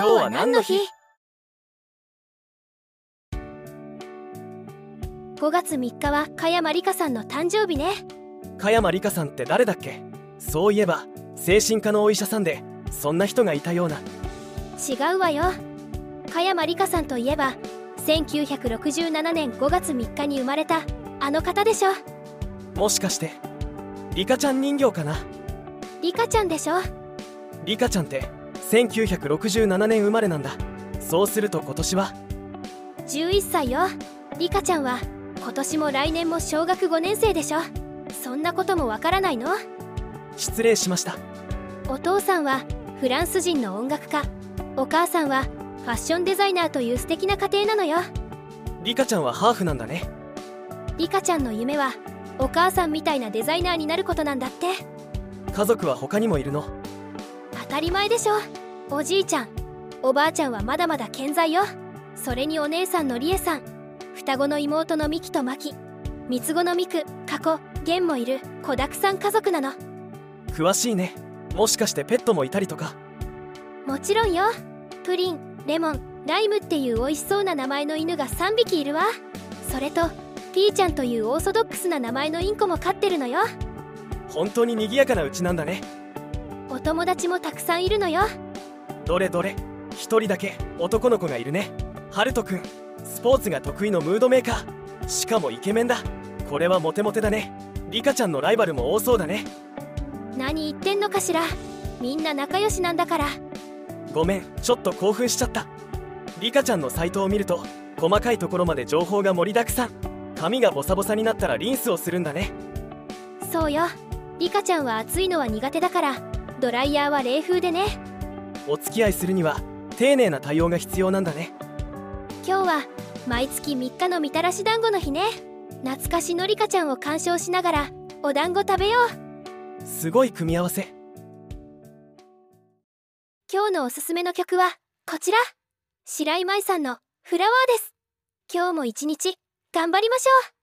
今日は何の日 ?5 月3日は加山里香さんの誕生日ね。加山里香さんって誰だっけ？そういえば精神科のお医者さんでそんな人がいたような。違うわよ。加山里香さんといえば1967年5月3日に生まれたあの方でしょ。もしかしてリカちゃん人形かな？リカちゃんでしょ。リカちゃんって1967年生まれなんだ。そうすると今年は？11歳よ。リカちゃんは今年も来年も小学5年生でしょ。そんなこともわからないの？失礼しました。お父さんはフランス人の音楽家。お母さんはファッションデザイナーという素敵な家庭なのよ。リカちゃんはハーフなんだね。リカちゃんの夢はお母さんみたいなデザイナーになることなんだって。家族は他にもいるの？当たり前でしょおじいちゃんおばあちゃんはまだまだ健在よ。それにお姉さんのりえさん双子の妹のミキとマキ三つ子のミクカコゲンもいる子だくさん家族なの。詳しいね。もしかしてペットもいたりとか。もちろんよ。プリンレモンライムっていう美味しそうな名前の犬が3匹いるわ。それとピーちゃんというオーソドックスな名前のインコも飼ってるのよ。本当に賑やかなうちなんだね。お友達もたくさんいるのよどれどれ。一人だけ。男の子がいるね。ハルトくん。スポーツが得意のムードメーカー。しかもイケメンだ。これはモテモテだね。リカちゃんのライバルも多そうだね。何言ってんのかしら。みんな仲良しなんだから。ごめん。ちょっと興奮しちゃった。リカちゃんのサイトを見ると細かいところまで情報が盛りだくさん。髪がボサボサになったらリンスをするんだね。そうよ。リカちゃんは暑いのは苦手だから。ドライヤーは冷風でねお付き合いするには丁寧な対応が必要なんだね。今日は毎月3日のみたらし団子の日ね。懐かしのリカちゃんを鑑賞しながらお団子食べよう。すごい組み合わせ。今日のおすすめの曲はこちら。白井舞さんの「フラワー」です。今日も一日頑張りましょう